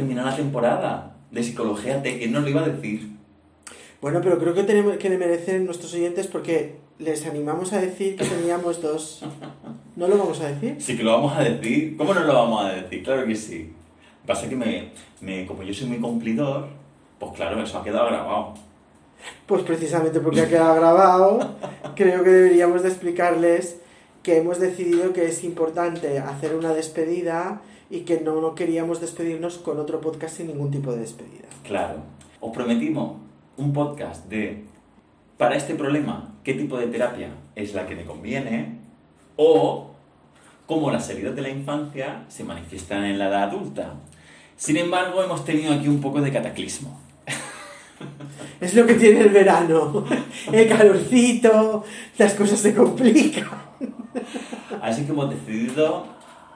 Que terminado la temporada de Psicología T, que no lo iba a decir. Bueno, pero creo que tenemos que le merecen nuestros oyentes porque les animamos a decir que teníamos dos. ¿No lo vamos a decir? Sí que lo vamos a decir. ¿Cómo no lo vamos a decir? Claro que sí. Pasa que me, me como yo soy muy cumplidor, pues claro, eso ha quedado grabado. Pues precisamente porque ha quedado grabado, creo que deberíamos de explicarles que hemos decidido que es importante hacer una despedida y que no, no queríamos despedirnos con otro podcast sin ningún tipo de despedida. Claro. Os prometimos un podcast de para este problema, qué tipo de terapia es la que me conviene o cómo las heridas de la infancia se manifiestan en la edad adulta. Sin embargo, hemos tenido aquí un poco de cataclismo. Es lo que tiene el verano. El calorcito, las cosas se complican. Así que hemos decidido,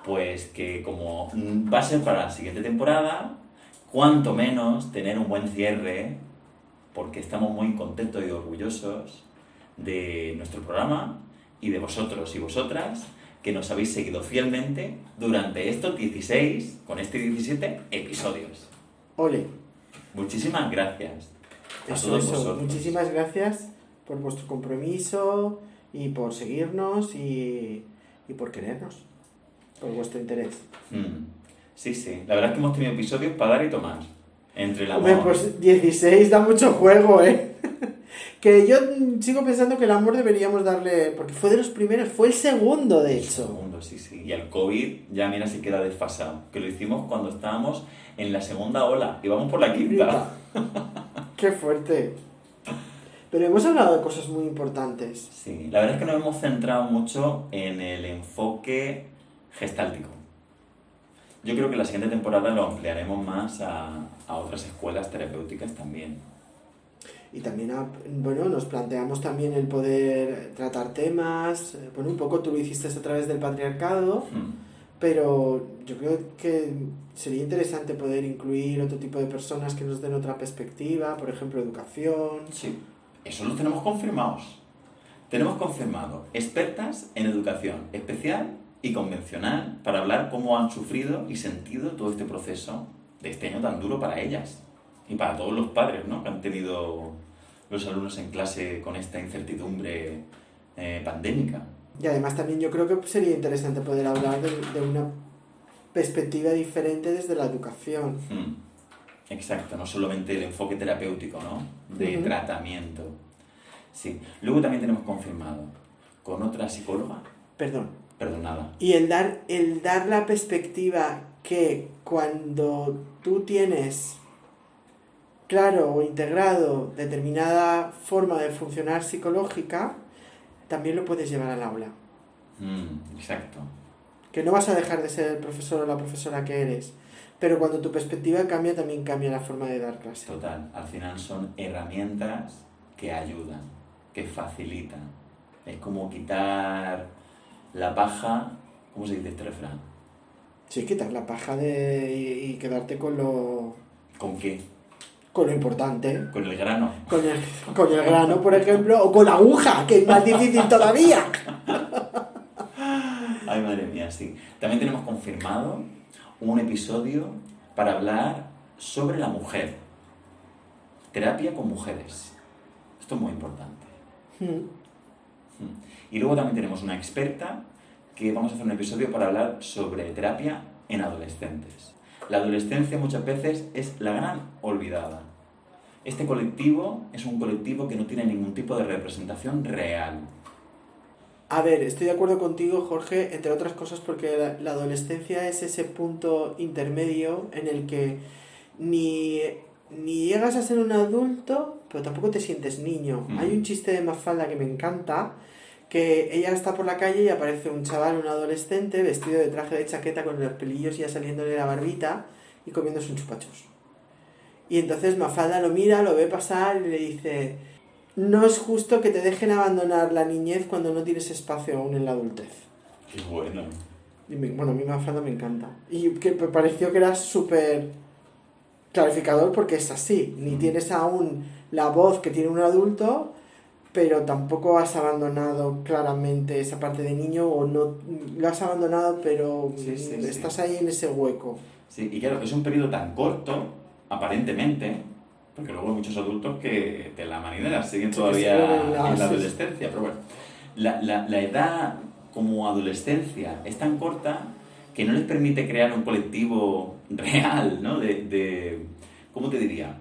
pues, que como va a ser para la siguiente temporada, cuanto menos tener un buen cierre, porque estamos muy contentos y orgullosos de nuestro programa y de vosotros y vosotras que nos habéis seguido fielmente durante estos 16, con este 17 episodios. Ole. Muchísimas gracias. A Eso, todos eso. vosotros. Muchísimas gracias por vuestro compromiso y por seguirnos y, y por querernos, por vuestro interés. Mm. Sí, sí. La verdad es que hemos tenido episodios para dar y tomar. Entre el amor. Hombre, pues 16 da mucho juego, ¿eh? que yo sigo pensando que el amor deberíamos darle, porque fue de los primeros, fue el segundo, de El hecho. segundo, sí, sí. Y el COVID ya mira si queda desfasado. Que lo hicimos cuando estábamos en la segunda ola. Y vamos por la quinta. Qué fuerte. Pero hemos hablado de cosas muy importantes. Sí, la verdad es que nos hemos centrado mucho en el enfoque gestáltico. Yo creo que la siguiente temporada lo ampliaremos más a, a otras escuelas terapéuticas también. Y también, a- bueno, nos planteamos también el poder tratar temas. Bueno, un poco tú lo hiciste a través del patriarcado, Mm. pero yo creo que sería interesante poder incluir otro tipo de personas que nos den otra perspectiva, por ejemplo, educación. Sí, eso lo tenemos confirmados. Tenemos confirmado expertas en educación especial y convencional para hablar cómo han sufrido y sentido todo este proceso de este año tan duro para ellas y para todos los padres ¿no? que han tenido los alumnos en clase con esta incertidumbre eh, pandémica. Y además también yo creo que sería interesante poder hablar de, de una perspectiva diferente desde la educación. Mm, Exacto, no solamente el enfoque terapéutico, ¿no? De tratamiento. Sí. Luego también tenemos confirmado con otra psicóloga, Perdón. perdonada, Y el dar, el dar la perspectiva que cuando tú tienes claro o integrado determinada forma de funcionar psicológica, también lo puedes llevar al aula. Mm, exacto. Que no vas a dejar de ser el profesor o la profesora que eres, pero cuando tu perspectiva cambia, también cambia la forma de dar clase. Total, al final son herramientas que ayudan, que facilitan. Es como quitar la paja, ¿cómo se dice este refrán? Sí, quitar la paja de, y, y quedarte con lo, ¿Con qué? con lo importante. Con el grano. Con el, con el grano, por ejemplo, o con la aguja, que es más difícil todavía. Ay, madre mía, sí. También tenemos confirmado un episodio para hablar sobre la mujer. Terapia con mujeres. Esto es muy importante. Hmm. Y luego también tenemos una experta que vamos a hacer un episodio para hablar sobre terapia en adolescentes. La adolescencia muchas veces es la gran olvidada. Este colectivo es un colectivo que no tiene ningún tipo de representación real. A ver, estoy de acuerdo contigo, Jorge, entre otras cosas porque la, la adolescencia es ese punto intermedio en el que ni, ni llegas a ser un adulto, pero tampoco te sientes niño. Mm. Hay un chiste de Mafalda que me encanta, que ella está por la calle y aparece un chaval, un adolescente, vestido de traje de chaqueta con los pelillos ya saliéndole la barbita y comiéndose un chupachos. Y entonces Mafalda lo mira, lo ve pasar y le dice, no es justo que te dejen abandonar la niñez cuando no tienes espacio aún en la adultez. Qué bueno. Y me- bueno, a mí Mafalda me encanta. Y que me pareció que era súper clarificador porque es así. Ni Mm. tienes aún la voz que tiene un adulto, pero tampoco has abandonado claramente esa parte de niño o no lo has abandonado, pero Sí, sí, sí. estás ahí en ese hueco. Sí, y claro, es un periodo tan corto, aparentemente, porque luego hay muchos adultos que de la manera siguen Sí, todavía siguen en en la- sí, sí. adolescencia, pero bueno, la, la, la edad como adolescencia es tan corta que no les permite crear un colectivo real, ¿no? De, de ¿cómo te diría?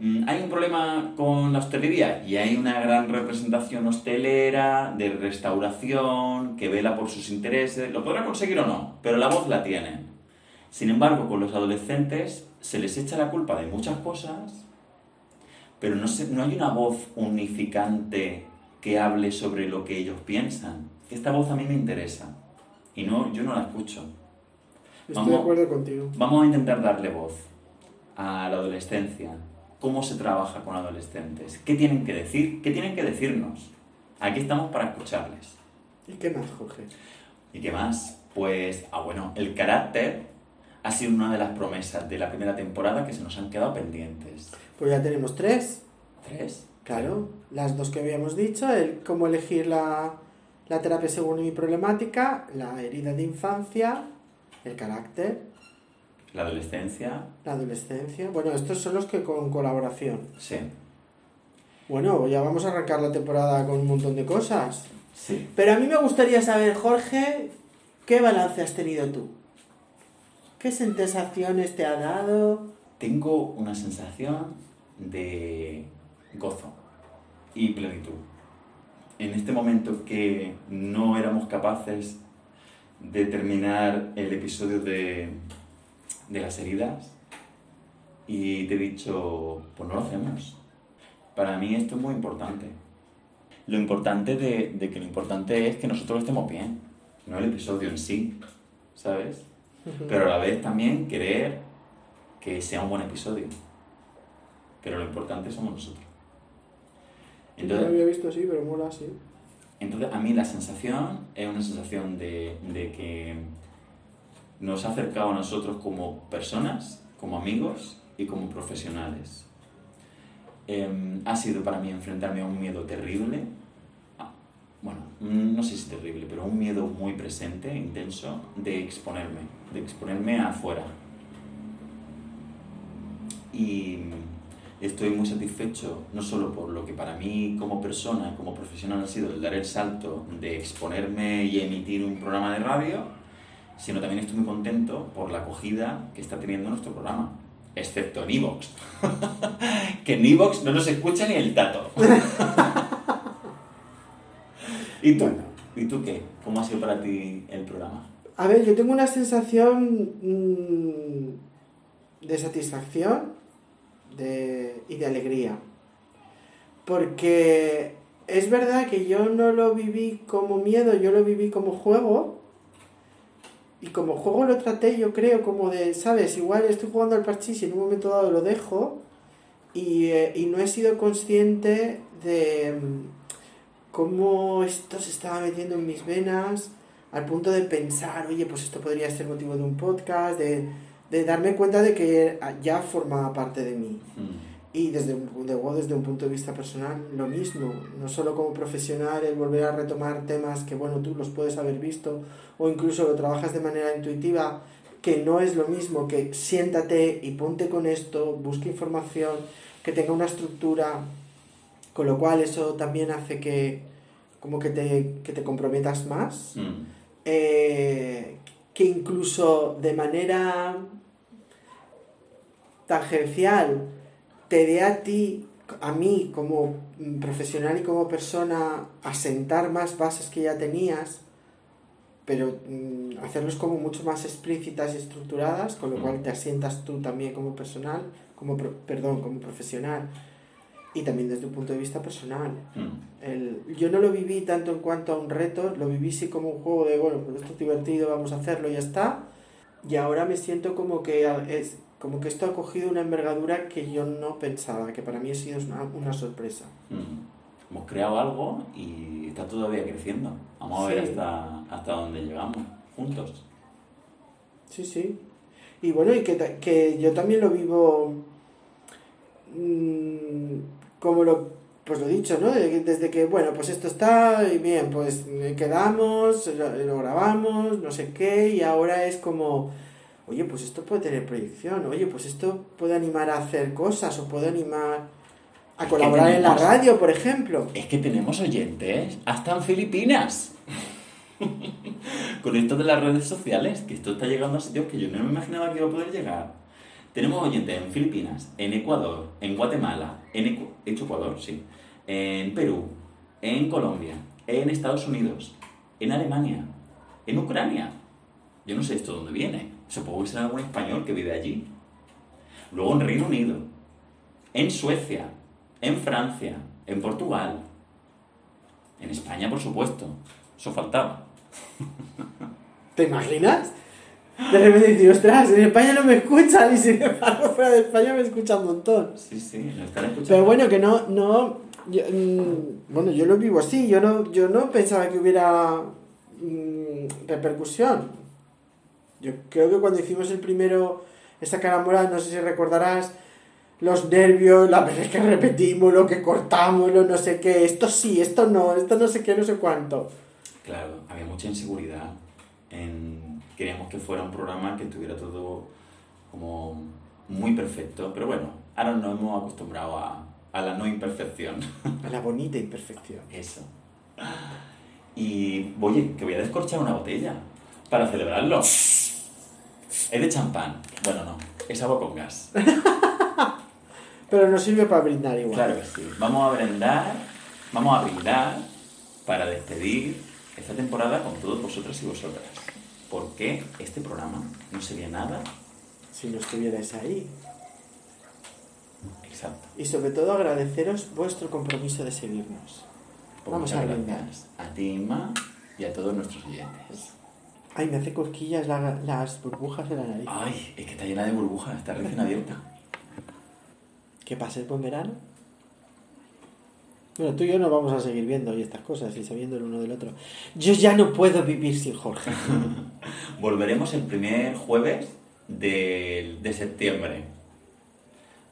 Mm, Hay un problema con la hostelería y hay una gran representación hostelera de restauración que vela por sus intereses. Lo podrá conseguir o no, pero la voz la tienen. Sin embargo, con los adolescentes se les echa la culpa de muchas cosas, pero no, se- no hay una voz unificante que hable sobre lo que ellos piensan. Esta voz a mí me interesa y no, yo no la escucho. Estoy Vamos. de acuerdo contigo. Vamos a intentar darle voz a la adolescencia. ¿Cómo se trabaja con adolescentes? ¿Qué tienen que decir? ¿Qué tienen que decirnos? Aquí estamos para escucharles. ¿Y qué más, Jorge? ¿Y qué más? Pues, ah, bueno, el carácter ha sido una de las promesas de la primera temporada que se nos han quedado pendientes. Pues ya tenemos tres. ¿Tres? Claro, las dos que habíamos dicho, el cómo elegir la, la terapia según mi problemática, la herida de infancia, el carácter, La adolescencia, la adolescencia. Bueno, estos son los que con colaboración. sí. Bueno, ya vamos a arrancar la temporada con un montón de cosas. Sí. Pero a mí me gustaría saber, Jorge, ¿qué balance has tenido tú? ¿Qué sensaciones te ha dado? Tengo una sensación de gozo y plenitud. En este momento que no éramos capaces de terminar el episodio de, de las heridas y te he dicho, pues no lo hacemos. Para mí esto es muy importante. Lo importante de, de que lo importante es que nosotros estemos bien, no el episodio en sí, ¿sabes? Pero a la vez también querer que sea un buen episodio. Pero lo importante somos nosotros. Yo no lo Entonces, había visto así, pero mola así. entonces a mí la sensación es una sensación de, de que nos ha acercado a nosotros como personas, como amigos y como profesionales. Em, ha sido para mí enfrentarme a un miedo terrible, no sé si terrible, pero un miedo muy presente, intenso, de exponerme, de exponerme afuera. Y estoy muy satisfecho, no solo por lo que para mí como persona, como profesional ha sido el dar el salto de exponerme y emitir un programa de radio, sino también estoy muy contento por la acogida que está teniendo nuestro programa, excepto en Evox. que en Evox no nos escucha ni el tato. ¿Y tú? ¿Y tú qué? ¿Cómo ha sido para ti el programa? A ver, yo tengo una sensación mm, de satisfacción de, y de alegría. Porque es verdad que yo no lo viví como miedo, yo lo viví como juego. Y como juego lo traté, yo creo, como de, ¿sabes? Igual estoy jugando al parchís y en un momento dado lo dejo. Y, eh, y no he sido consciente de cómo esto se estaba metiendo en mis venas al punto de pensar, oye, pues esto podría ser motivo de un podcast, de, de darme cuenta de que ya formaba parte de mí. Mm, Y desde, un- luego, desde un punto de vista personal, lo mismo. No solo como profesional, el volver a retomar temas que, bueno, tú los puedes haber visto o incluso lo trabajas de manera intuitiva, que no es lo mismo que siéntate y ponte con esto, busca información, que tenga una estructura, con lo cual eso también hace que como que te, que te comprometas más mm, eh, que incluso de manera tangencial te dé a ti, a mí como profesional y como persona, asentar más bases que ya tenías, pero mm, hacerlos como mucho más explícitas y estructuradas, con lo Mm. cual te asientas tú también como personal, como pro- perdón, como profesional, y también desde un punto de vista personal. mm. El, yo no lo viví tanto en cuanto a un reto, lo viví sí como un juego de, bueno, pues esto es divertido, vamos a hacerlo y ya está. Y ahora me siento como que es como que esto ha cogido una envergadura que yo no pensaba, que para mí ha sido una, una sorpresa. Mm. Hemos creado algo y está todavía creciendo. Vamos a ver hasta, hasta dónde llegamos, juntos. Sí, sí. Y bueno, y que, que yo también lo vivo mm, como lo pues lo dicho, ¿no? De- Desde que, bueno, pues esto está y bien, pues quedamos, lo, grabamos, no sé qué, y ahora es como, oye, pues esto puede tener proyección, oye, pues esto puede animar a hacer cosas o puede animar a Es colaborar en la radio, por ejemplo. Es que tenemos oyentes hasta en Filipinas. Con esto de las redes sociales, que esto está llegando a sitios que yo no me imaginaba que iba a poder llegar. Tenemos oyentes en Filipinas, en Ecuador, en Guatemala, en Ecuador, sí, en Perú, en Colombia, en Estados Unidos, en Alemania, en Ucrania. Yo no sé esto dónde viene. Supongo que será algún español que vive allí. Luego en Reino Unido, en Suecia, en Francia, en Portugal, en España, por supuesto. Eso faltaba. ¿Te imaginas? De repente dices, ostras, en España no me escuchan y sin embargo fuera de España me escuchan un montón. Sí, sí, lo están escuchando. Pero bueno, que no, no, yo, mm, bueno, yo lo vivo así, yo no, yo no pensaba que hubiera mm, repercusión. Yo creo que cuando hicimos el primero, esta carambola, no sé si recordarás, los nervios, las veces que repetimos, lo que cortamos, lo no sé qué, esto sí, esto no, esto no sé qué, no sé cuánto. Claro, había mucha inseguridad. En... Queríamos que fuera un programa que tuviera todo como muy perfecto. Pero bueno, ahora nos hemos acostumbrado a, a la no imperfección. A la bonita imperfección. Eso. Y, oye, que voy a descorchar una botella para celebrarlo. Es de champán. Bueno, no, es agua con gas. Pero nos sirve para brindar igual. Claro que sí. Vamos a brindar, vamos a brindar para despedir esta temporada con todos vosotros y vosotras. Porque este programa no sería nada. Si no estuvierais ahí. Exacto. Y sobre todo agradeceros vuestro compromiso de seguirnos. Pues Vamos a brindar. a ti, Inma, y a todos nuestros oyentes. Ay, me hace cosquillas la- las burbujas en la nariz. Ay, es que está llena de burbujas, está recién abierta. ¿Que pase el buen verano? Bueno, tú y yo nos vamos a seguir viendo y estas cosas y sabiendo el uno del otro. Yo ya no puedo vivir sin Jorge. Volveremos el primer jueves de, de septiembre.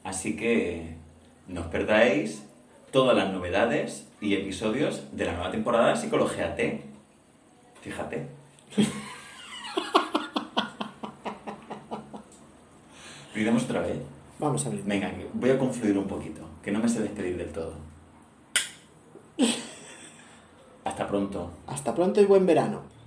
Así que no os perdáis todas las novedades y episodios de la nueva temporada de Psicología T. Fíjate. Brindemos otra vez. Vamos a ver. Venga, voy a confluir un poquito, que no me sé despedir del todo. Hasta Hasta pronto y buen verano.